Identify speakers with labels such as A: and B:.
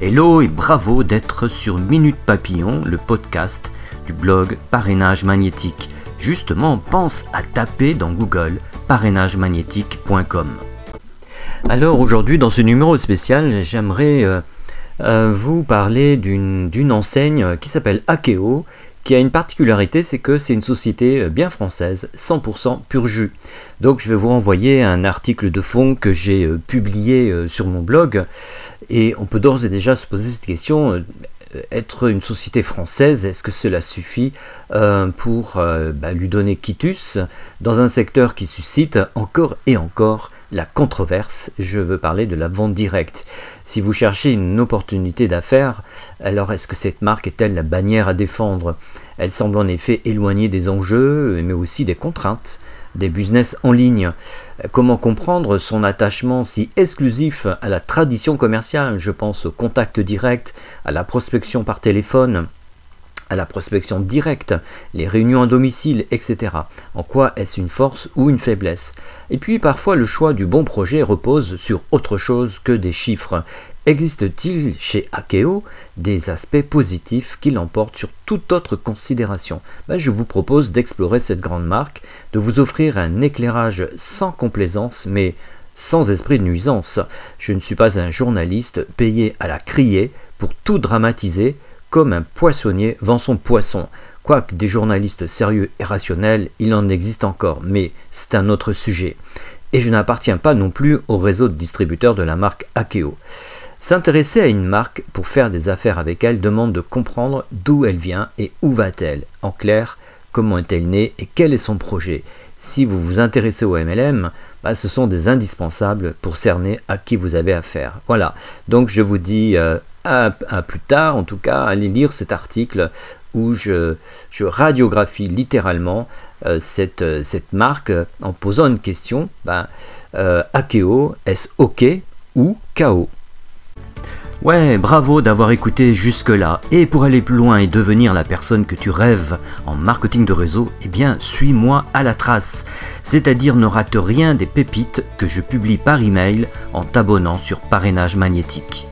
A: Hello et bravo d'être sur Minute Papillon, le podcast du blog Parrainage Magnétique. Justement, pense à taper dans Google parrainagemagnétique.com. Alors aujourd'hui, dans ce numéro spécial, j'aimerais euh, euh, vous parler d'une enseigne qui s'appelle Akeo qui a une particularité, c'est que c'est une société euh, bien française, 100% pur jus. Donc je vais vous renvoyer un article de fond que j'ai euh, publié euh, sur mon blog, et on peut d'ores et déjà se poser cette question, être une société française, est-ce que cela suffit pour bah, lui donner quitus dans un secteur qui suscite encore et encore la controverse, je veux parler de la vente directe. Si vous cherchez une opportunité d'affaires, alors est-ce que cette marque est-elle la bannière à défendre? Elle semble en effet éloignée des enjeux, mais aussi des contraintes des business en ligne. Comment comprendre son attachement si exclusif à la tradition commerciale? Je pense au contact direct, à la prospection par téléphone, à la prospection directe, les réunions à domicile, etc. En quoi est-ce une force ou une faiblesse? Et puis parfois le choix du bon projet repose sur autre chose que des chiffres. Existe-t-il chez Akeo des aspects positifs qui l'emportent sur toute autre considération? Ben, Je vous propose d'explorer cette grande marque, de vous offrir un éclairage sans complaisance mais sans esprit de nuisance. Je ne suis pas un journaliste payé à la crier pour tout dramatiser, comme un poissonnier vend son poisson. Quoique des journalistes sérieux et rationnels, il en existe encore, mais c'est un autre sujet. Et je n'appartiens pas non plus au réseau de distributeurs de la marque Akeo. S'intéresser à une marque pour faire des affaires avec elle demande de comprendre d'où elle vient et où va-t-elle. En clair, comment est-elle née et quel est son projet. Si vous vous intéressez au MLM, bah, ce sont des indispensables pour cerner à qui vous avez affaire. Voilà, donc je vous dis euh, à, plus tard, en tout cas, allez lire cet article où je, radiographie littéralement euh, cette, euh, cette, marque en posant une question. Akeo, est-ce OK ou KO Ouais, bravo d'avoir écouté jusque-là. Et pour aller plus loin et devenir la personne que tu rêves en marketing de réseau, eh bien, suis-moi à la trace. C'est-à-dire ne rate rien des pépites que je publie par email en t'abonnant sur Parrainage Magnétique.